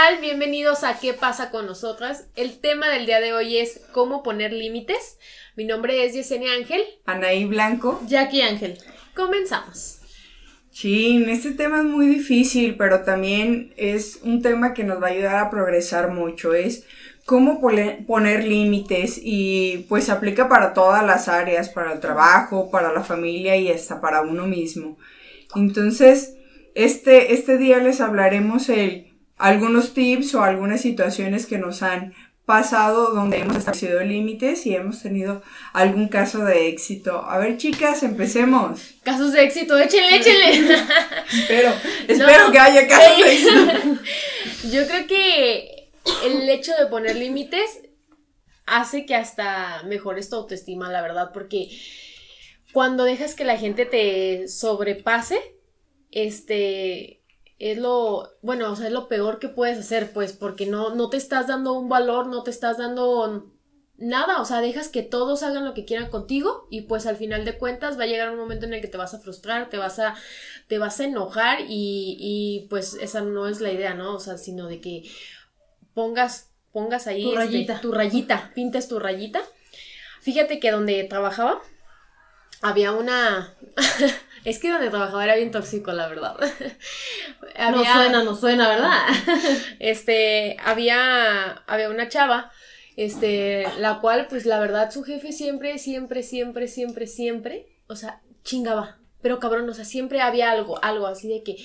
tal? Bienvenidos a ¿Qué pasa con nosotras? El tema del día de hoy es cómo poner límites. Mi nombre es Yesenia Ángel. Anaí Blanco. Jackie Ángel. Comenzamos. Sí, este tema es muy difícil, pero también es un tema que nos va a ayudar a progresar mucho. Es cómo poner límites y pues aplica para todas las áreas, para el trabajo, para la familia y hasta para uno mismo. Entonces, este, este día les hablaremos el algunos tips o algunas situaciones que nos han pasado donde hemos establecido límites y hemos tenido algún caso de éxito. A ver, chicas, empecemos. Casos de éxito, échenle, échenle. espero, espero que haya casos de éxito. Yo creo que el hecho de poner límites hace que hasta mejores tu autoestima, la verdad, porque cuando dejas que la gente te sobrepase, este, es lo, bueno, o sea, es lo peor que puedes hacer, pues, porque no, no te estás dando un valor, no te estás dando nada, o sea, dejas que todos hagan lo que quieran contigo y pues al final de cuentas va a llegar un momento en el que te vas a frustrar, te vas a, te vas a enojar y, y pues esa no es la idea, ¿no? O sea, sino de que pongas, pongas ahí tu este, rayita, tu rayita pintes tu rayita. Fíjate que donde trabajaba había una Es que donde trabajaba era bien tóxico, la verdad. No suena, no suena, ¿verdad? este, había, había una chava, este, la cual, pues la verdad, su jefe siempre, siempre, siempre, siempre, siempre, o sea, chingaba. Pero cabrón, o sea, siempre había algo, algo así de que,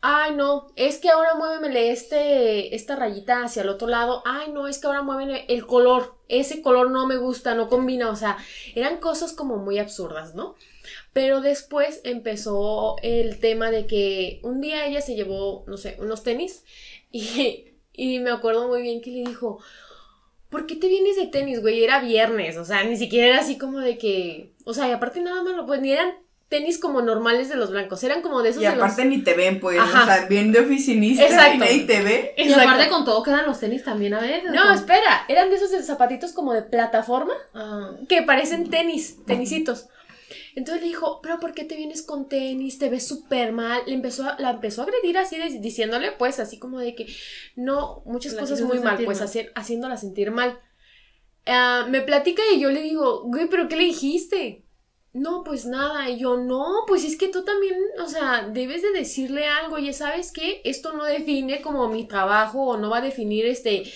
ay no, es que ahora muévemele este, esta rayita hacia el otro lado, ay no, es que ahora muéveme el color, ese color no me gusta, no combina, o sea, eran cosas como muy absurdas, ¿no? Pero después empezó el tema de que un día ella se llevó, no sé, unos tenis y, y me acuerdo muy bien que le dijo, ¿por qué te vienes de tenis, güey? Era viernes, o sea, ni siquiera era así como de que, o sea, y aparte nada más, pues ni eran tenis como normales de los blancos, eran como de esos Y aparte ni te ven, pues, o sea, bien de oficinista Exacto. y te ve. Y aparte con todo quedan los tenis también a veces. No, espera, eran de esos zapatitos como de plataforma ah. que parecen tenis, tenisitos. Entonces le dijo, pero ¿por qué te vienes con tenis? Te ves súper mal. Le empezó a, la empezó a agredir así, diciéndole, pues, así como de que no, muchas cosas muy mal, pues, haciéndola sentir mal. Ah, me platica y yo le digo, güey, ¿pero qué le dijiste? No, pues nada. Y yo, no, pues es que tú también, o sea, debes de decirle algo. Ya sabes que esto no define como mi trabajo o no va a definir este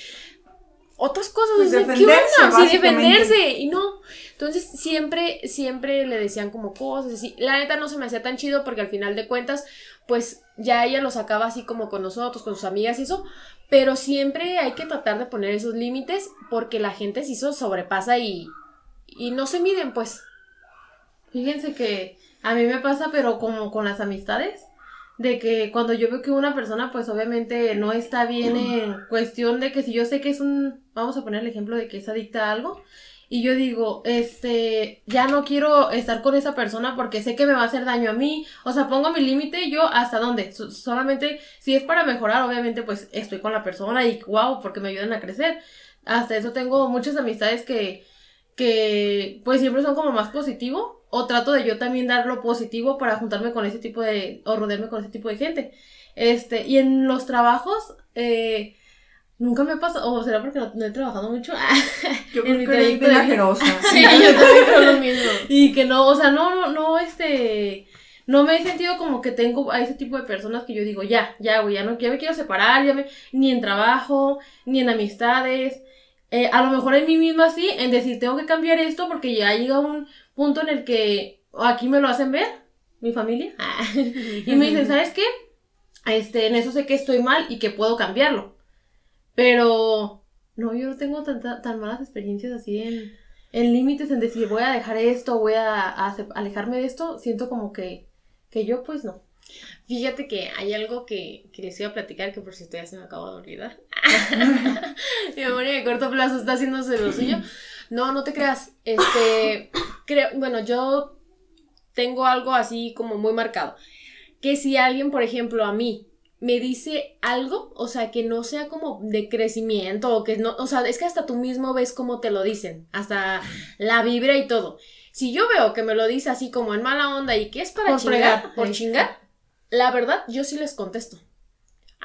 otras cosas. Pues defenderse, Sí, defenderse. Y no. Entonces siempre, siempre le decían como cosas así. La neta no se me hacía tan chido porque al final de cuentas, pues ya ella lo sacaba así como con nosotros, con sus amigas y eso. Pero siempre hay que tratar de poner esos límites porque la gente se hizo sobrepasa y, y no se miden, pues. Fíjense que a mí me pasa, pero como con las amistades de que cuando yo veo que una persona pues obviamente no está bien en cuestión de que si yo sé que es un, vamos a poner el ejemplo de que es adicta a algo y yo digo, este, ya no quiero estar con esa persona porque sé que me va a hacer daño a mí, o sea, pongo mi límite yo hasta dónde, solamente si es para mejorar, obviamente pues estoy con la persona y wow, porque me ayudan a crecer. Hasta eso tengo muchas amistades que que pues siempre son como más positivo o trato de yo también dar lo positivo para juntarme con ese tipo de, o rodearme con ese tipo de gente. Este, y en los trabajos, eh, nunca me ha pasado, o será porque no, he trabajado mucho. Yo creo mi que eres sí, yo también creo lo mismo. Y que no, o sea, no, no, no, este, no me he sentido como que tengo a ese tipo de personas que yo digo, ya, ya, güey, ya no, ya me quiero separar, ya me, ni en trabajo, ni en amistades. Eh, a lo mejor en mí misma sí, en decir, tengo que cambiar esto porque ya llega un, punto en el que aquí me lo hacen ver, mi familia, y me dicen, ¿sabes qué? Este, en eso sé que estoy mal y que puedo cambiarlo. Pero no, yo no tengo tan, tan malas experiencias así en, en límites, en decir voy a dejar esto, voy a, alejarme de esto. Siento como que, que yo pues no. Fíjate que hay algo que, que, les iba a platicar que por cierto ya se me acabó de olvidar. Mi memoria de corto plazo está haciéndose lo suyo. No, no te creas. Este, creo, bueno, yo tengo algo así como muy marcado. Que si alguien, por ejemplo, a mí me dice algo, o sea, que no sea como de crecimiento o que no, o sea, es que hasta tú mismo ves cómo te lo dicen, hasta la vibra y todo. Si yo veo que me lo dice así como en mala onda y que es para chingar, por chingar, la verdad, yo sí les contesto.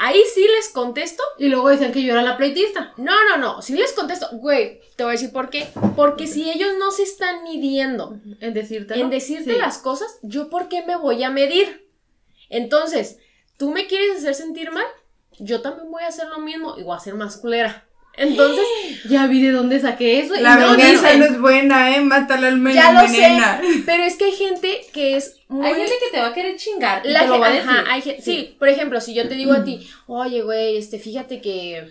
Ahí sí les contesto. Y luego decían que yo era la pleitista. No, no, no. Sí les contesto. Güey, te voy a decir por qué. Porque si ellos no se están midiendo en decirte, en decirte las cosas, ¿yo por qué me voy a medir? Entonces, tú me quieres hacer sentir mal, yo también voy a hacer lo mismo y voy a ser más culera. Entonces, ya vi de dónde saqué eso. La venganza no, es buena, ¿eh? Mátala al menos. Ya lo sé. Pero es que hay gente que es muy... Hay gente que te va a querer chingar. La lo va a decir. Ajá, hay gente, sí. por ejemplo, si yo te digo a ti, oye, güey, este, fíjate que.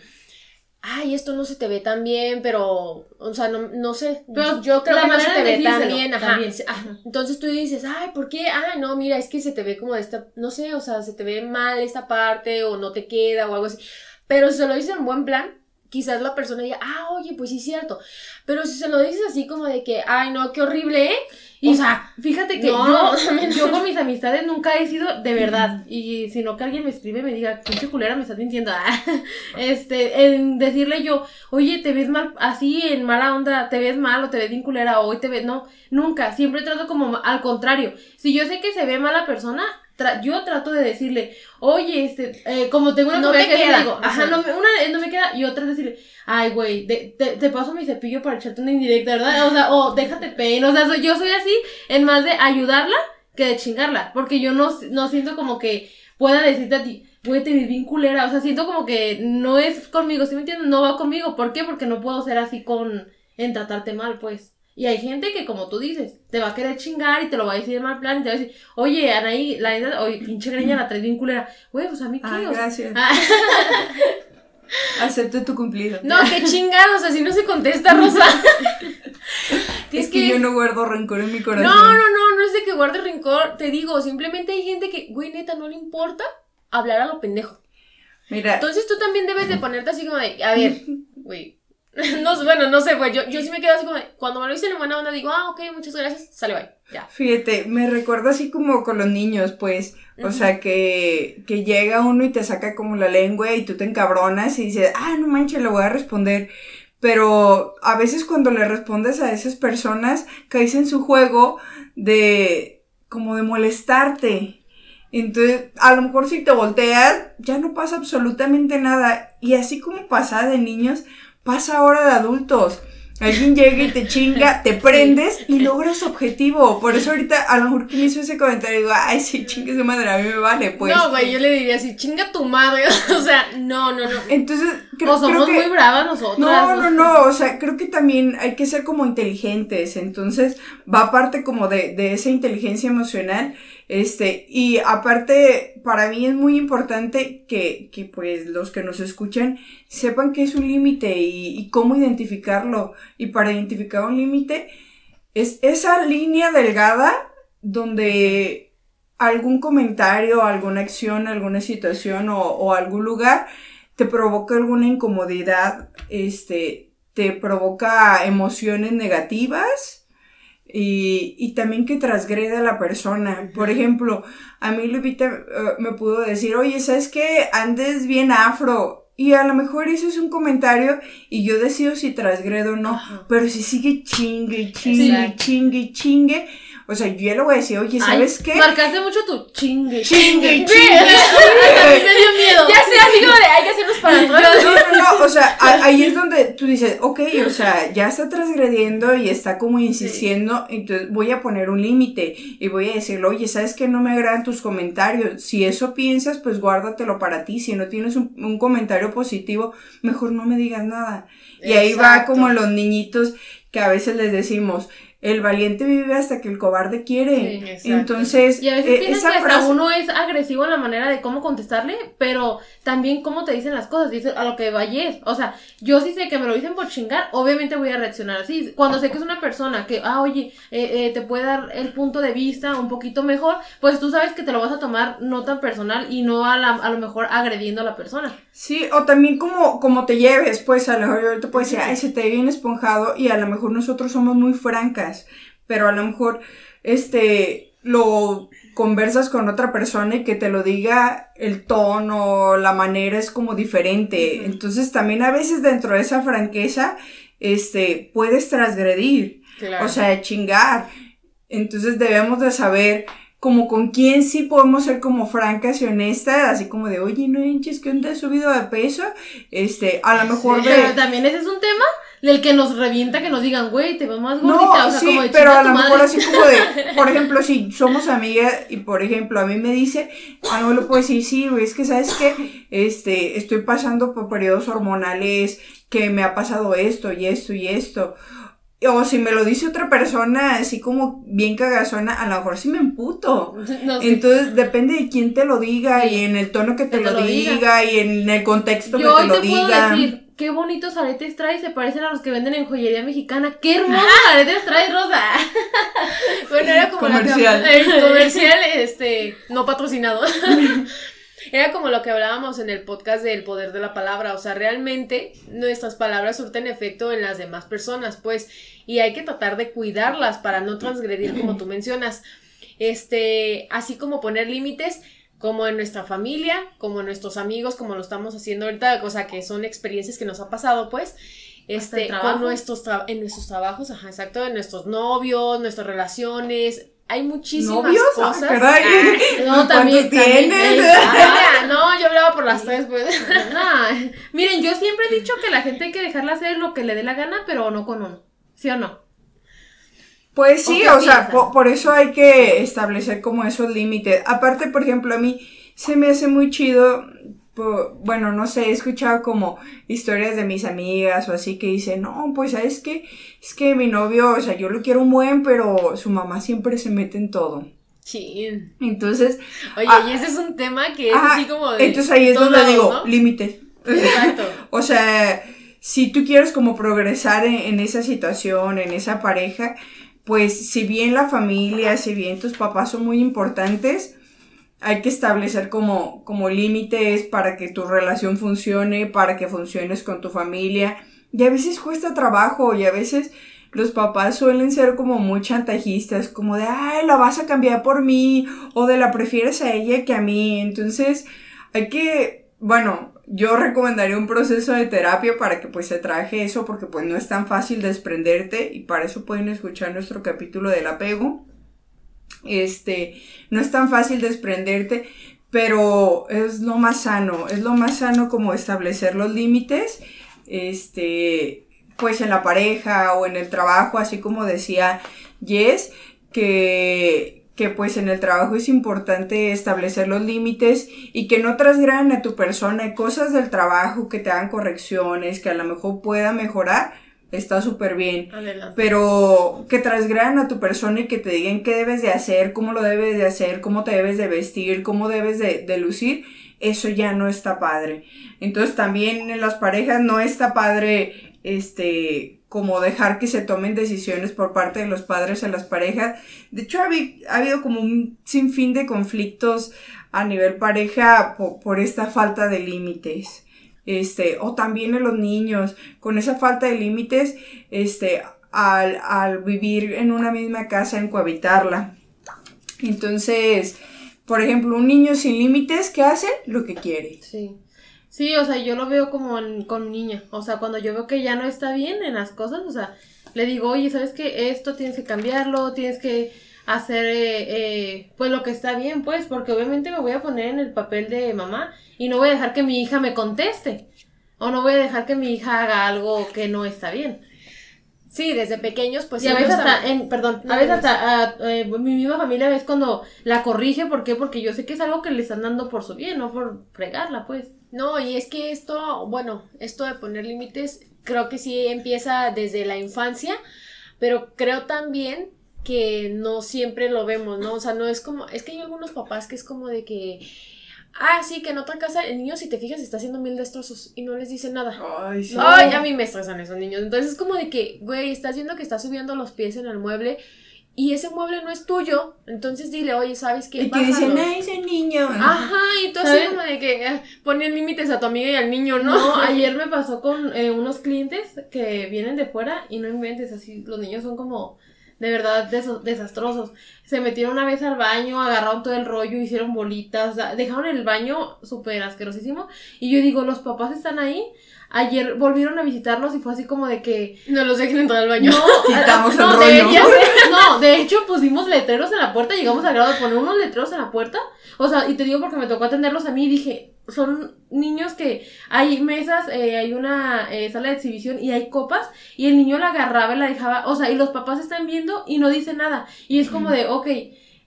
Ay, esto no se te ve tan bien, pero. O sea, no, no sé. Pero yo creo que no se te ve tan bien. Ajá. Entonces tú dices, ay, ¿por qué? Ah, no, mira, es que se te ve como esta. No sé, o sea, se te ve mal esta parte, o no te queda, o algo así. Pero si se lo dices en buen plan, quizás la persona diga, ah, oye, pues sí es cierto. Pero si se lo dices así como de que, ay, no, qué horrible, ¿eh? Y, o sea, fíjate que yo, yo con mis amistades nunca he sido de verdad. Y sino que alguien me escribe y me diga, pinche culera, me estás mintiendo. este, en decirle yo, oye, te ves mal, así en mala onda, te ves mal o te ves bien culera, o hoy te ves. No, nunca. Siempre trato como al contrario. Si yo sé que se ve mala persona, yo trato de decirle, oye, este, eh, como tengo una no te queda. digo, ajá, no, una no me queda, y otra es decirle, ay, güey, te, te, paso mi cepillo para echarte una indirecta, ¿verdad? O sea, o déjate pena, o sea, yo soy así, en más de ayudarla que de chingarla, porque yo no, no siento como que pueda decirte a ti, güey, te ves bien culera, o sea, siento como que no es conmigo, ¿sí me entiendes? No va conmigo, ¿por qué? Porque no puedo ser así con, en tratarte mal, pues. Y hay gente que, como tú dices, te va a querer chingar y te lo va a decir en mal plan y te va a decir, oye, Anaí, la neta, oye, pinche greña la traes bien culera. Güey, pues a mí qué. Ah, gracias. Acepto tu cumplido. No, qué chingados, así no se contesta, Rosa. es, que, yo no guardo rencor en mi corazón. No, no, no, no es de que guarde rencor. Te digo, simplemente hay gente que, güey, neta, no le importa hablar a lo pendejo. Mira. Entonces tú también debes de ponerte así como de, a ver, güey, no, bueno, no sé, pues yo, yo sí me quedo así como, cuando me lo dicen en buena onda digo, ah, ok, muchas gracias, sale, bye, ya. Fíjate, me recuerda así como con los niños, pues, o sea, que, que llega uno y te saca como la lengua y tú te encabronas y dices, ah, no manches, le voy a responder. Pero a veces cuando le respondes a esas personas, caes en su juego de, como de molestarte. Entonces, a lo mejor si te volteas, ya no pasa absolutamente nada. Y así como pasa de niños, pasa ahora de adultos. Alguien llega y te chinga, te prendes y logras objetivo. Por eso ahorita a lo mejor quien hizo ese comentario digo, ay, sí, chingue su madre, a mí me vale, pues. No, güey, yo le diría así, chinga tu madre. o sea, no, no, no. Entonces, creo, o somos muy bravas nosotros. No, no, no, o sea, creo que también hay que ser como inteligentes. Entonces, va aparte como de, de esa inteligencia emocional este, y aparte, para mí es muy importante que, que pues los que nos escuchan sepan que es un límite y, y cómo identificarlo. Y para identificar un límite es esa línea delgada donde algún comentario, alguna acción, alguna situación o, o algún lugar te provoca alguna incomodidad, este, te provoca emociones negativas y, y también que transgrede a la persona. Por ejemplo, a mí Lupita eh, me pudo decir, oye, ¿sabes qué? Andes bien afro. Y a lo mejor eso es un comentario y yo decido si transgredo o no. Pero si sigue chingue, chingue, chingue, chingue o sea, yo ya le voy a decir, oye, ¿sabes qué? Marcaste mucho tu chingue. Chingue, chingue. a mí me dio miedo. Ya sé, así como de, hay que hacernos para atrás. No, no, no, o sea, ahí es donde tú dices, ok, o sea, ya está transgrediendo y está como insistiendo, entonces voy a poner un límite y voy a decirle, oye, ¿sabes qué? No me agradan tus comentarios. Si eso piensas, pues guárdatelo para ti. Si no tienes un, un comentario positivo, mejor no me digas nada. Y ahí va como los niñitos que a veces les decimos, el valiente vive hasta que el cobarde quiere. Entonces, y a veces eh, esa que uno es agresivo en la manera de cómo contestarle, pero también cómo te dicen las cosas, dice a lo que vayas. O sea, yo sí sé que me lo dicen por chingar, obviamente voy a reaccionar así. Cuando sé que es una persona que, ah, oye, eh, eh, te puede dar el punto de vista un poquito mejor, pues tú sabes que te lo vas a tomar no tan personal y no a, la, a lo mejor agrediendo a la persona. Sí, o también como, como te lleves, pues a lo mejor te puedo decir, ay, se te ve bien esponjado y a lo mejor nosotros somos muy francas pero a lo mejor, este, lo conversas con otra persona y que te lo diga el tono, la manera es como diferente. Entonces también a veces dentro de esa franqueza, este, puedes transgredir, o sea, chingar. Entonces debemos de saber como con quién sí podemos ser como francas y honestas, así como de, oye, no hinches, que te has subido de peso, este, a lo mejor de... Pero también ese es un tema del que nos revienta que nos digan, güey, te veo más gordita, no, o sea, sí, pero a lo mejor así como de, por ejemplo, si somos amigas y por ejemplo a mí me dice, ah, no le puedo decir, sí, güey, es que sabes que, este, estoy pasando por periodos hormonales, que me ha pasado esto y esto y esto, o si me lo dice otra persona así como bien cagazona, a lo mejor sí me emputo. Entonces depende de quién te lo diga y en el tono que te, lo, diga. y en el contexto que te lo diga. Puedo decir, qué bonitos aretes traes, se parecen a los que venden en joyería mexicana. ¡Qué hermosos aretes traes, Rosa! bueno, era como comercial. La comercial, este, no patrocinado. Era como lo que hablábamos en el podcast del poder de la palabra, o sea, realmente nuestras palabras surten efecto en las demás personas, pues, y hay que tratar de cuidarlas para no transgredir como tú mencionas. Este, así como poner límites, como en nuestra familia, como en nuestros amigos, como lo estamos haciendo ahorita, o sea, que son experiencias que nos ha pasado, pues, este, con nuestros en nuestros trabajos, ajá, exacto, en nuestros novios, nuestras relaciones, hay muchísimas ¿Novios? Ah, cosas. Ah, no, también, tienes? Ah, no, yo hablaba por las tres, pues. no. Miren, yo siempre he dicho que la gente hay que dejarla hacer lo que le dé la gana, pero no con uno. ¿Sí o no? Pues sí, o, sea, por, eso hay que establecer como esos límites. Aparte, por ejemplo, a mí se me hace muy chido bueno, no sé, he escuchado como historias de mis amigas o así que dicen, no, pues sabes que es que mi novio, o sea, yo lo quiero un buen, pero su mamá siempre se mete en todo. Sí. Entonces. Oye, ah, y ese es un tema que es así como de. Entonces ahí es donde digo, límite. Exacto. o sea, si tú quieres como progresar en esa situación, en esa pareja, pues si bien la familia, si bien tus papás son muy importantes, hay que establecer como, como límites para que tu relación funcione, para que funciones con tu familia. Y a veces cuesta trabajo y a veces los papás suelen ser como muy chantajistas, como de, ay, la vas a cambiar por mí, o de la prefieres a ella que a mí. Entonces, hay que, bueno, yo recomendaría un proceso de terapia para que pues se traje eso, porque pues no es tan fácil desprenderte y para eso pueden escuchar nuestro capítulo del apego. Este, no es tan fácil desprenderte, pero es lo más sano, es lo más sano como establecer los límites, este, pues en la pareja o en el trabajo, así como decía Jess, que, que pues en el trabajo es importante establecer los límites y que no trasgraden a tu persona cosas del trabajo que te hagan correcciones, que a lo mejor pueda mejorar, está súper bien. Pero que trasgradan a tu persona y que te digan qué debes de hacer, cómo lo debes de hacer, cómo te debes de vestir, cómo debes de, de lucir, eso ya no está padre. Entonces también en las parejas no está padre, este, como dejar que se tomen decisiones por parte de los padres en las parejas. De hecho, ha, habido como un sinfín de conflictos a nivel pareja por esta falta de límites este, o también en los niños, con esa falta de límites, este, al, al vivir en una misma casa, en cohabitarla. Entonces, por ejemplo, un niño sin límites, ¿qué hace? Lo que quiere. Sí. Sí, o sea, yo lo veo como con niña. O sea, cuando yo veo que ya no está bien en las cosas, o sea, le digo, oye, ¿sabes qué? Esto tienes que cambiarlo, tienes que hacer, eh, eh, pues, lo que está bien, pues, porque obviamente me voy a poner en el papel de mamá y no voy a dejar que mi hija me conteste. O no voy a dejar que mi hija haga algo que no está bien. Sí, desde pequeños, pues. Y a veces hasta, en, perdón, a veces hasta eh, mi misma familia ves cuando la corrige, ¿por qué? Porque yo sé que es algo que le están dando por su bien, no por fregarla, pues. No, y es que esto, bueno, esto de poner límites, creo que sí empieza desde la infancia, pero creo también que no siempre lo vemos, ¿no? O sea, no es como, es que hay algunos papás que es como de que Ah, sí, que en otra casa el niño, si te fijas, está haciendo mil destrozos y no les dice nada. Ay, sí. Ay, a mí me estresan esos niños. Entonces es como de que, güey, estás viendo que está subiendo los pies en el mueble y ese mueble no es tuyo. Entonces dile, oye, ¿sabes qué? Y que dicen, ay, ese niño. Ajá, y tú así como de que eh, ponen límites a tu amiga y al niño, ¿no? No, ayer me pasó con eh, unos clientes que vienen de fuera y no inventes así. Los niños son como de verdad desastrosos. Se metieron una vez al baño, agarraron todo el rollo, hicieron bolitas, dejaron el baño súper asquerosísimo. Y yo digo, los papás están ahí ayer volvieron a visitarnos y fue así como de que no los dejen entrar al baño. No, no, de hecho, no, de hecho pusimos letreros en la puerta, llegamos al grado de poner unos letreros en la puerta. O sea, y te digo porque me tocó atenderlos a mí y dije, son niños que hay mesas, eh, hay una eh, sala de exhibición y hay copas y el niño la agarraba y la dejaba, o sea, y los papás están viendo y no dicen nada. Y es como de, ok,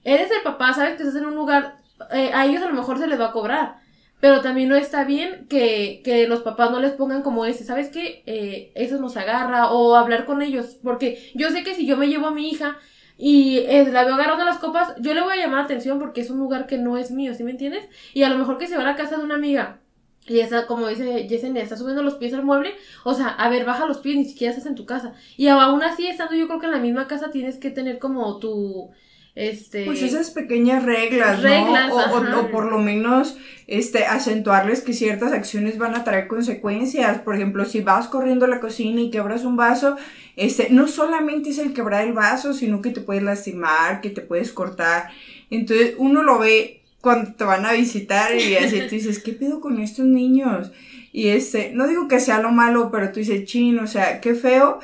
eres el papá, sabes que estás en un lugar, eh, a ellos a lo mejor se les va a cobrar pero también no está bien que, que los papás no les pongan como ese, ¿sabes qué? Eh, eso nos agarra o hablar con ellos, porque yo sé que si yo me llevo a mi hija y eh, la veo agarrando las copas, yo le voy a llamar la atención porque es un lugar que no es mío, ¿sí me entiendes? Y a lo mejor que se va a la casa de una amiga y esa, como dice Yesenia, está subiendo los pies al mueble. O sea, a ver, baja los pies, ni siquiera estás en tu casa. Y aún así, estando yo creo que en la misma casa, tienes que tener como tu este... Pues esas pequeñas reglas, ¿no? O, por lo menos este, acentuarles que ciertas acciones van a traer consecuencias. Por ejemplo, si vas corriendo a la cocina y quebras un vaso, este, no solamente es el quebrar el vaso, sino que te puedes lastimar, que te puedes cortar. Entonces uno lo ve cuando te van a visitar y así tú dices, ¿qué pedo con estos niños? Y este, no digo que sea lo malo, pero tú dices, chin, o sea, qué feo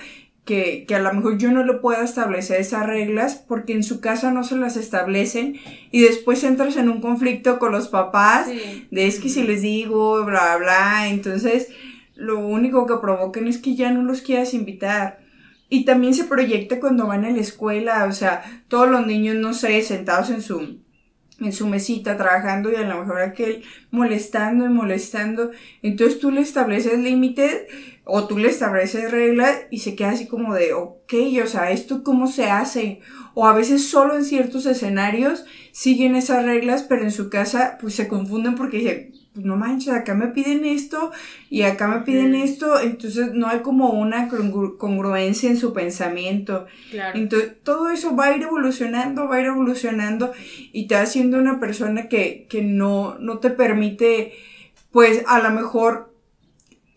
que, que, a lo mejor yo no le pueda establecer esas reglas porque en su casa no se las establecen y después entras en un conflicto con los papás de es que si les digo, bla, bla, entonces lo único que provocan es que ya no los quieras invitar. Y también se proyecta cuando van a la escuela, o sea, todos los niños, no sé, sentados en su, en su mesita trabajando y a lo mejor aquel molestando y molestando. Entonces tú le estableces límites o tú le estableces reglas y se queda así como de, ok, o sea, ¿esto cómo se hace? O a veces solo en ciertos escenarios siguen esas reglas, pero en su casa pues se confunden porque dicen, pues no manches, acá me piden esto y acá me piden esto, entonces no hay como una congruencia en su pensamiento. Claro. Entonces todo eso va a ir evolucionando, va a ir evolucionando y te va haciendo una persona que, que no, no te permite, pues a lo mejor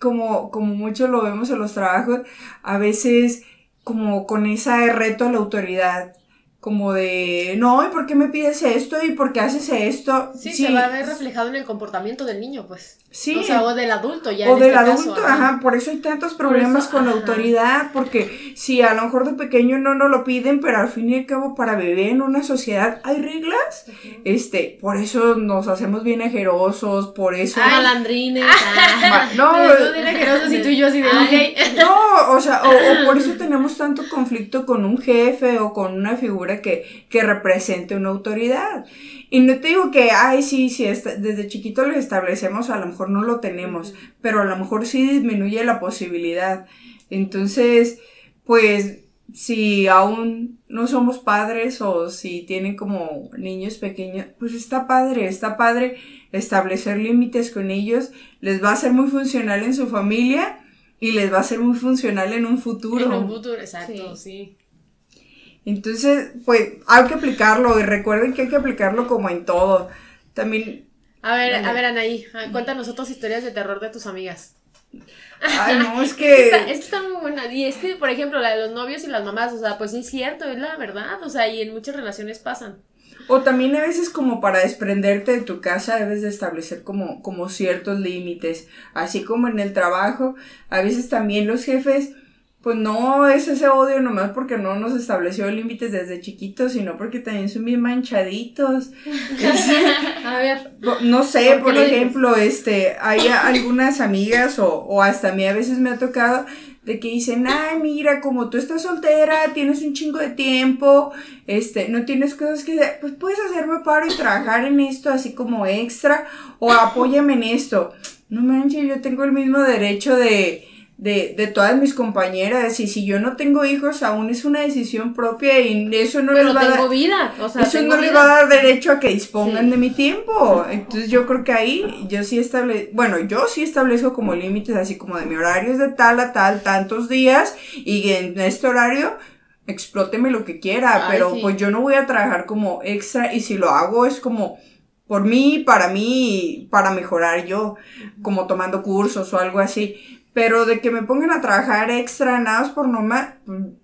como, como mucho lo vemos en los trabajos, a veces como con ese reto a la autoridad, como de, no, ¿y por qué me pides esto? ¿Y por qué haces esto? Sí, se va a ver reflejado en el comportamiento del niño, pues. Sí. O sea, o del adulto ya. O del este adulto, ajá. Por eso hay tantos problemas con la autoridad, porque si a lo mejor de pequeño no nos lo piden, pero al fin y al cabo para vivir en una sociedad hay reglas, este, por eso nos hacemos bien ajerosos, por eso. Ah, malandrines. Ah, no, bien ajerosos y tú y yo así de, No, o sea, o, o por eso tenemos tanto conflicto con un jefe o con una figura que, que represente una autoridad. Y no te digo que, ay, sí, sí, desde chiquito lo establecemos, a lo mejor no lo tenemos, pero a lo mejor sí disminuye la posibilidad. Entonces, pues, si aún no somos padres o si tienen como niños pequeños, pues está padre, está padre establecer límites con ellos, les va a ser muy funcional en su familia y les va a ser muy funcional en un futuro. En un futuro, exacto, sí. Entonces, pues hay que aplicarlo y recuerden que hay que aplicarlo como en todo. También... A ver, a ver, Anaí, ah, cuéntanos otras historias de terror de tus amigas. Ay, no, es que... Esta, está muy buena. Y es que, por ejemplo, la de los novios y las mamás, o sea, pues es cierto, es la verdad, o sea, y en muchas relaciones pasan. O también a veces como para desprenderte de tu casa debes de establecer como, como ciertos límites. Así como en el trabajo, a veces también los jefes pues no es ese odio nomás porque no nos estableció límites desde chiquitos, sino porque también son bien manchaditos. a ver. No sé, por, ejemplo, este, hay algunas amigas o, o hasta a mí a veces me ha tocado de que dicen, ay, mira, como tú estás soltera, tienes un chingo de tiempo, este, no tienes cosas que pues puedes hacerme paro y trabajar en esto así como extra, o apóyame en esto. No manches, yo tengo el mismo derecho de, de, de todas mis compañeras y si yo no tengo hijos aún es una decisión propia y eso no les va a dar vida, eso no le va a dar derecho a que dispongan de mi tiempo. Entonces yo creo que ahí yo sí establezco, bueno, yo sí establezco como límites así como de mi horario es de tal a tal tantos días y en este horario explóteme lo que quiera, pero pues yo no voy a trabajar como extra y si lo hago es como por mí, para mí, para mejorar yo, como tomando cursos o algo así. Pero de que me pongan a trabajar extra nada más por nomás,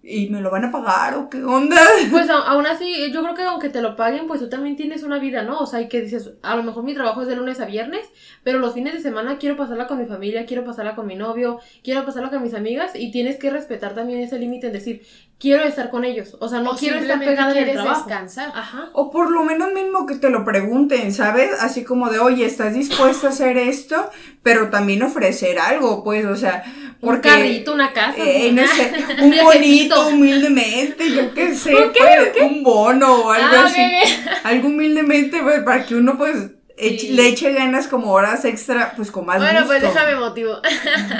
¿Y me lo van a pagar o qué onda? Pues aún así, yo creo que aunque te lo paguen, pues tú también tienes una vida, ¿no? O sea, y que dices, a lo mejor mi trabajo es de lunes a viernes, pero los fines de semana quiero pasarla con mi familia, quiero pasarla con mi novio, quiero pasarla con mis amigas y tienes que respetar también ese límite en decir, quiero estar con ellos. O sea, no quiero estar pegada en el trabajo. descansar. Ajá. O por lo menos mismo que te lo pregunten, ¿sabes? Así como de, oye, ¿estás dispuesta a hacer esto? Pero también ofrecer algo, pues, o sea, porque, un carrito, una casa. Eh, un bonito, humildemente, yo qué sé, pues, un bono o algo ah, así. Algo humildemente, pues, para que uno, pues, le eche ganas como horas extra, pues, con más Bueno, pues déjame motivo.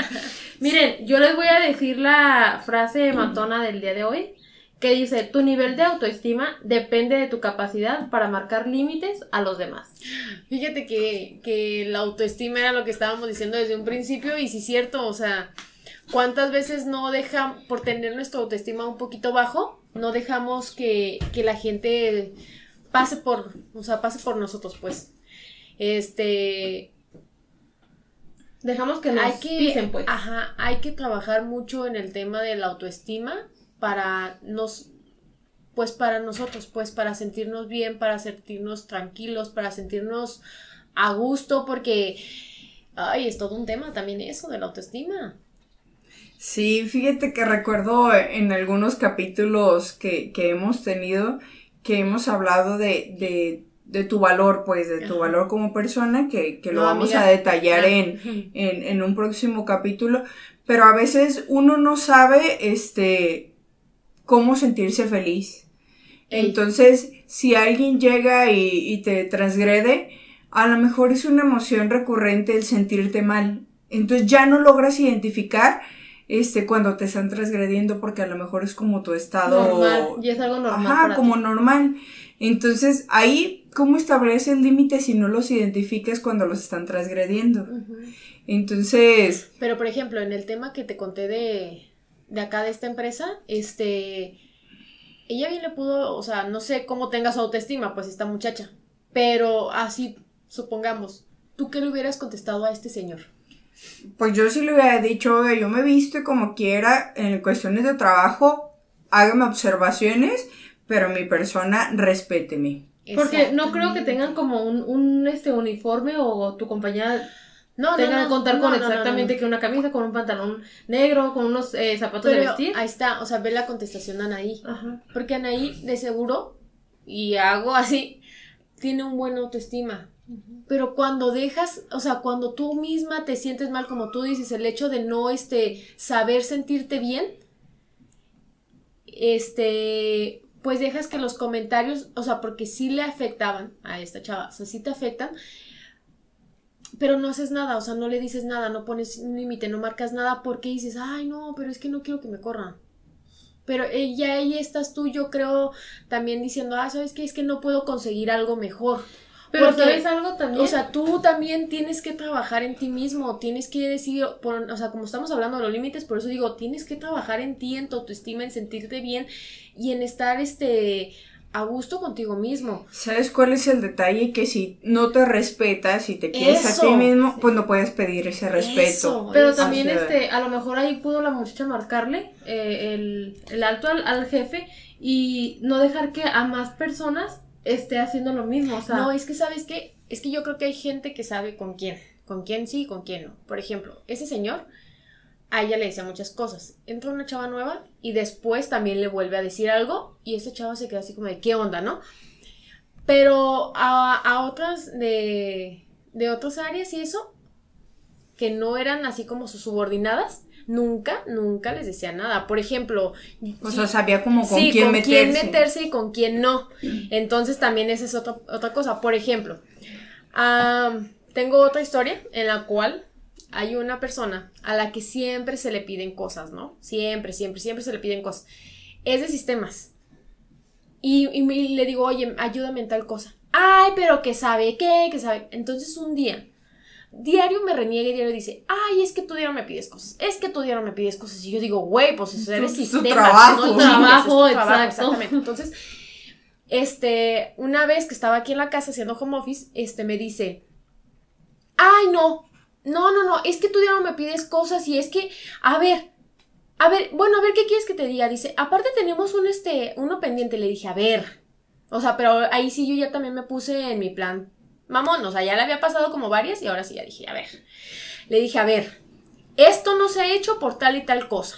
Miren, yo les voy a decir la frase matona del día de hoy, que dice, tu nivel de autoestima depende de tu capacidad para marcar límites a los demás. Fíjate que, que la autoestima era lo que estábamos diciendo desde un principio y si es cierto, o sea, ¿cuántas veces no dejan, por tener nuestra autoestima un poquito bajo, no dejamos que, que la gente pase por, o sea, pase por nosotros, pues? Este, Dejamos que nos hay que, pues. Ajá, hay que trabajar mucho en el tema de la autoestima para nos pues para nosotros, pues para sentirnos bien, para sentirnos tranquilos, para sentirnos a gusto, porque ay, es todo un tema también eso de la autoestima. Sí, fíjate que recuerdo en algunos capítulos que, que hemos tenido que hemos hablado de, de de tu valor, pues, de tu valor como persona, que, que lo vamos a detallar en, en, en, un próximo capítulo, pero a veces uno no sabe, este, cómo sentirse feliz. Entonces, si alguien llega y, y te transgrede, a lo mejor es una emoción recurrente el sentirte mal. Entonces ya no logras identificar este cuando te están transgrediendo porque a lo mejor es como tu estado normal y es algo normal ajá como normal entonces ahí ¿cómo estableces límites si no los identificas cuando los están transgrediendo? Entonces... Pero, por ejemplo, en el tema que te conté de, de acá, de esta empresa, este... Ella bien le pudo, o sea, no sé cómo tenga su autoestima, pues esta muchacha. Pero así, supongamos, ¿tú qué le hubieras contestado a este señor? Pues yo sí le hubiera dicho, yo me viste como quiera en cuestiones de trabajo, hágame observaciones, pero mi persona respéteme. Porque no creo que tengan como un, un este uniforme o tu compañía no, tengan que contar con exactamente que una camisa, con un pantalón negro, con unos eh, zapatos de vestir. Ahí está, o sea, ve la contestación de Anaí. Porque Anaí, de seguro, y hago así, tiene un buen autoestima. Pero cuando dejas, o sea, cuando tú misma te sientes mal, como tú dices, el hecho de no este, saber sentirte bien, este, pues dejas que los comentarios, o sea, porque sí le afectaban a esta chava, o sea, sí te afectan, pero no haces nada, o sea, no le dices nada, no pones un límite, no marcas nada porque dices, ay, no, pero es que no quiero que me corran. Pero ya ahí estás tú, yo creo, también diciendo, ah, ¿sabes qué? Es que no puedo conseguir algo mejor. Pero ¿sabes algo también? O sea, tú también tienes que trabajar en ti mismo, tienes que decir, o sea, como estamos hablando de los límites, por eso digo, tienes que trabajar en ti, en tu autoestima, en sentirte bien y en estar, este, a gusto contigo mismo. ¿Sabes cuál es el detalle? Que si no te respetas, y te quieres a ti mismo, pues no puedes pedir ese respeto. Pero también, este, a lo mejor ahí pudo la muchacha marcarle eh, el, el, alto al, al jefe y no dejar que a más personas esté haciendo lo mismo. No, es que sabes que, es que yo creo que hay gente que sabe con quién, con quién sí y con quién no. Por ejemplo, ese señor, a ella le decía muchas cosas. Entra una chava nueva y después también le vuelve a decir algo y esa chava se queda así como de qué onda, ¿no? Pero a, a otras de, de otras áreas y eso, que no eran así como sus subordinadas, nunca, nunca les decía nada. Por ejemplo, o sea, sabía como con quién meterse. quién meterse y con quién no. Entonces también esa es otra, otra cosa. Por ejemplo, tengo otra historia en la cual hay una persona a la que siempre se le piden cosas, ¿no? Siempre, siempre, siempre se le piden cosas. Es de sistemas. Y, y le digo, oye, ayúdame en tal cosa. Ay, pero que sabe qué, que sabe. Entonces un día diario me reniega y diario dice, ay, es que tú diario me pides cosas, es que tú diario me pides cosas. Y yo digo, güey, pues eso eres sistema. Trabajo. ¿no? trabajo, exacto. Exactamente. Entonces, este, una vez que estaba aquí en la casa haciendo home office, este, me dice, ay, no, no, no, no, es que tú diario me pides cosas y es que, a ver, a ver, bueno, a ver, ¿qué quieres que te diga? Dice, aparte tenemos un, este, uno pendiente. Le dije, a ver. O sea, pero ahí sí yo ya también me puse en mi plan. Mamón, o sea, ya le había pasado como varias y ahora sí ya dije, a ver. Le dije, a ver, esto no se ha hecho por tal y tal cosa.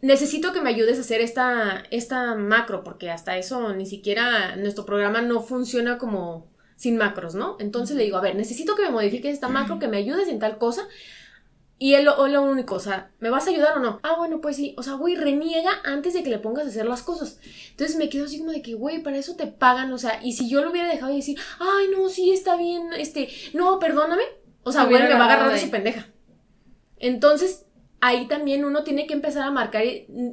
Necesito que me ayudes a hacer esta, esta macro, porque hasta eso ni siquiera nuestro programa no funciona como sin macros, ¿no? Entonces le digo, a ver, necesito que me modifiques esta macro, que me ayudes en tal cosa. Y él lo, lo único, o sea, ¿me vas a ayudar o no? Ah, bueno, pues sí. O sea, güey, reniega antes de que le pongas a hacer las cosas. Entonces me quedo así como de que, güey, para eso te pagan. O sea, y si yo lo hubiera dejado y decir, ay, no, sí, está bien, este, no, perdóname. O sea, güey, me va a agarrar de su pendeja. Entonces, ahí también uno tiene que empezar a marcar,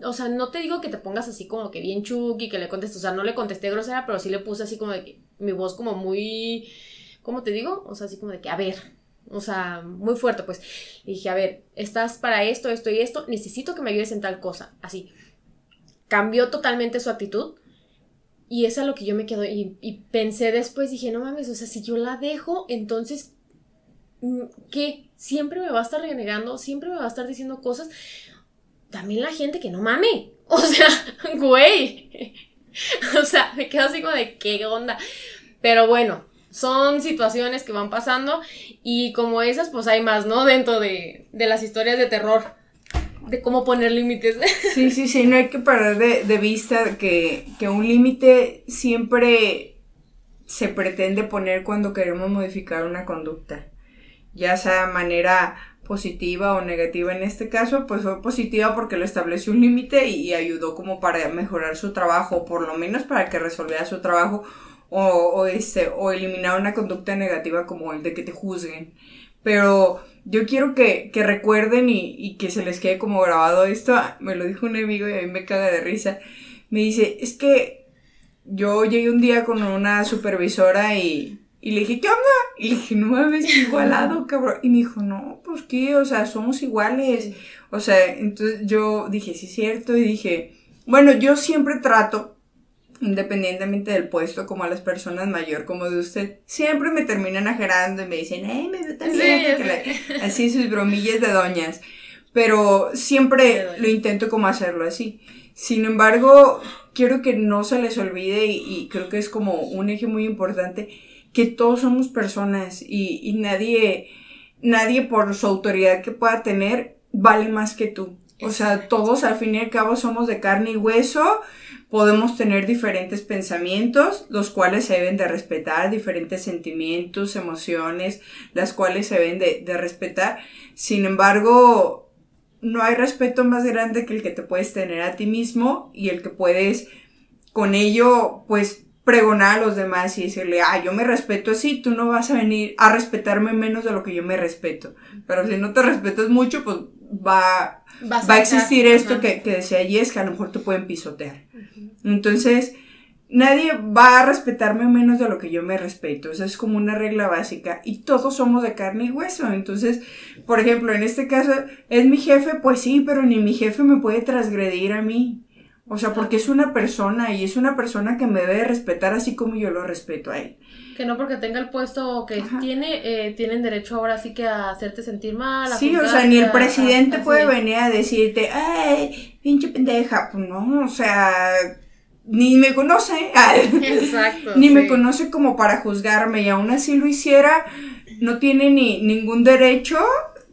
o sea, no te digo que te pongas así como que bien chuki, que le contestes, o sea, no le contesté grosera, pero sí le puse así como de que mi voz como muy, ¿cómo te digo? O sea, así como de que, a ver, o sea, muy fuerte, pues. Y dije, a ver, estás para esto, esto y esto, necesito que me ayudes en tal cosa, así. Cambió totalmente su actitud. Y es a lo que yo me quedo. Y, y pensé después, dije, no mames, o sea, si yo la dejo, entonces, mm, ¿qué? Siempre me va a estar renegando, siempre me va a estar diciendo cosas. También la gente que no mame. O sea, güey. O sea, me quedo así como de qué onda. Pero bueno, son situaciones que van pasando y como esas, pues hay más, ¿no? Dentro de, las historias de terror, de cómo poner límites. Sí, sí, sí, no hay que perder de, vista que, que un límite siempre se pretende poner cuando queremos modificar una conducta, ya sea de manera positiva o negativa en este caso, pues fue positiva porque lo estableció un límite y, y, ayudó como para mejorar su trabajo, por lo menos para que resolviera su trabajo o, o, este, o eliminar una conducta negativa como el de que te juzguen. Pero yo quiero que, que recuerden y, y, que se les quede como grabado esto. Me lo dijo un amigo y a mí me caga de risa. Me dice, es que yo llegué un día con una supervisora y, y le dije, ¿qué onda? Y le dije, no mames, igualado, cabrón. Y me dijo, no, pues qué, o sea, somos iguales. O sea, entonces yo dije, sí es cierto. Y dije, bueno, yo siempre trato independientemente del puesto, como a las personas mayor como de usted, siempre me terminan ajerando y me dicen, ¡eh, me veo tan así sus bromillas de doñas. Pero siempre lo intento como hacerlo así. Sin embargo, quiero que no se les olvide y, creo que es como un eje muy importante que todos somos personas y, y nadie, nadie por su autoridad que pueda tener vale más que tú. O sea, todos al fin y al cabo somos de carne y hueso podemos tener diferentes pensamientos, los cuales se deben de respetar, diferentes sentimientos, emociones, las cuales se deben de, respetar. Sin embargo, no hay respeto más grande que el que te puedes tener a ti mismo y el que puedes con ello, pues, pregonar a los demás y decirle, ah, yo me respeto así, tú no vas a venir a respetarme menos de lo que yo me respeto. Pero si no te respetas mucho, pues va, va a existir esto que, que, decía es que a lo mejor te pueden pisotear. Entonces, nadie va a respetarme menos de lo que yo me respeto. Esa es como una regla básica. Y todos somos de carne y hueso. Entonces, por ejemplo, en este caso, ¿es mi jefe? Pues sí, pero ni mi jefe me puede transgredir a mí. O sea, porque es una persona y es una persona que me debe respetar así como yo lo respeto a él. Que no porque tenga el puesto que tiene, eh, tienen derecho ahora sí que a hacerte sentir mal. sí, o sea, ni el presidente puede venir a decirte, ay, pinche pendeja. Pues no, o sea, ni me conoce. Exacto. ni me conoce como para juzgarme y aún así lo hiciera, no tiene ni ningún derecho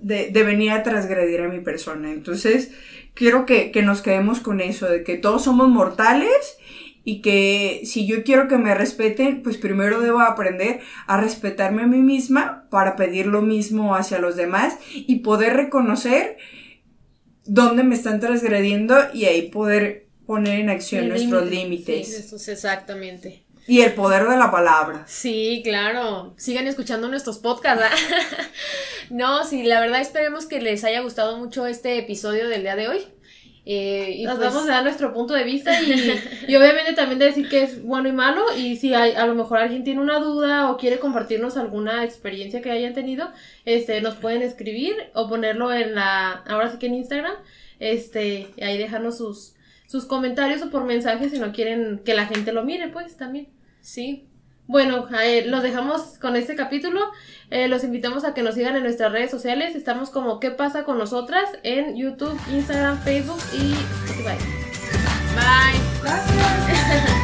de, de venir a transgredir a mi persona. Entonces, quiero que, que nos quedemos con eso, de que todos somos mortales y que si yo quiero que me respeten, pues primero debo aprender a respetarme a mí misma para pedir lo mismo hacia los demás y poder reconocer dónde me están transgrediendo y ahí poder poner en acción nuestros límites. Sí, eso es exactamente. Y el poder de la palabra. Sí, claro. Sigan escuchando nuestros podcasts. no, sí, la verdad esperemos que les haya gustado mucho este episodio del día de hoy. Eh, y Nos pues vamos a dar nuestro punto de vista y, obviamente también decir que es bueno y malo y si hay, a lo mejor alguien tiene una duda o quiere compartirnos alguna experiencia que hayan tenido, este, nos pueden escribir o ponerlo en la, ahora sí que en Instagram, este, ahí dejarnos sus, sus comentarios o por mensajes si no quieren que la gente lo mire, pues también. Sí. Bueno, los dejamos con este capítulo. Eh, los invitamos a que nos sigan en nuestras redes sociales. Estamos como ¿Qué pasa con nosotras? en YouTube, Instagram, Facebook y Spotify. Bye. Gracias.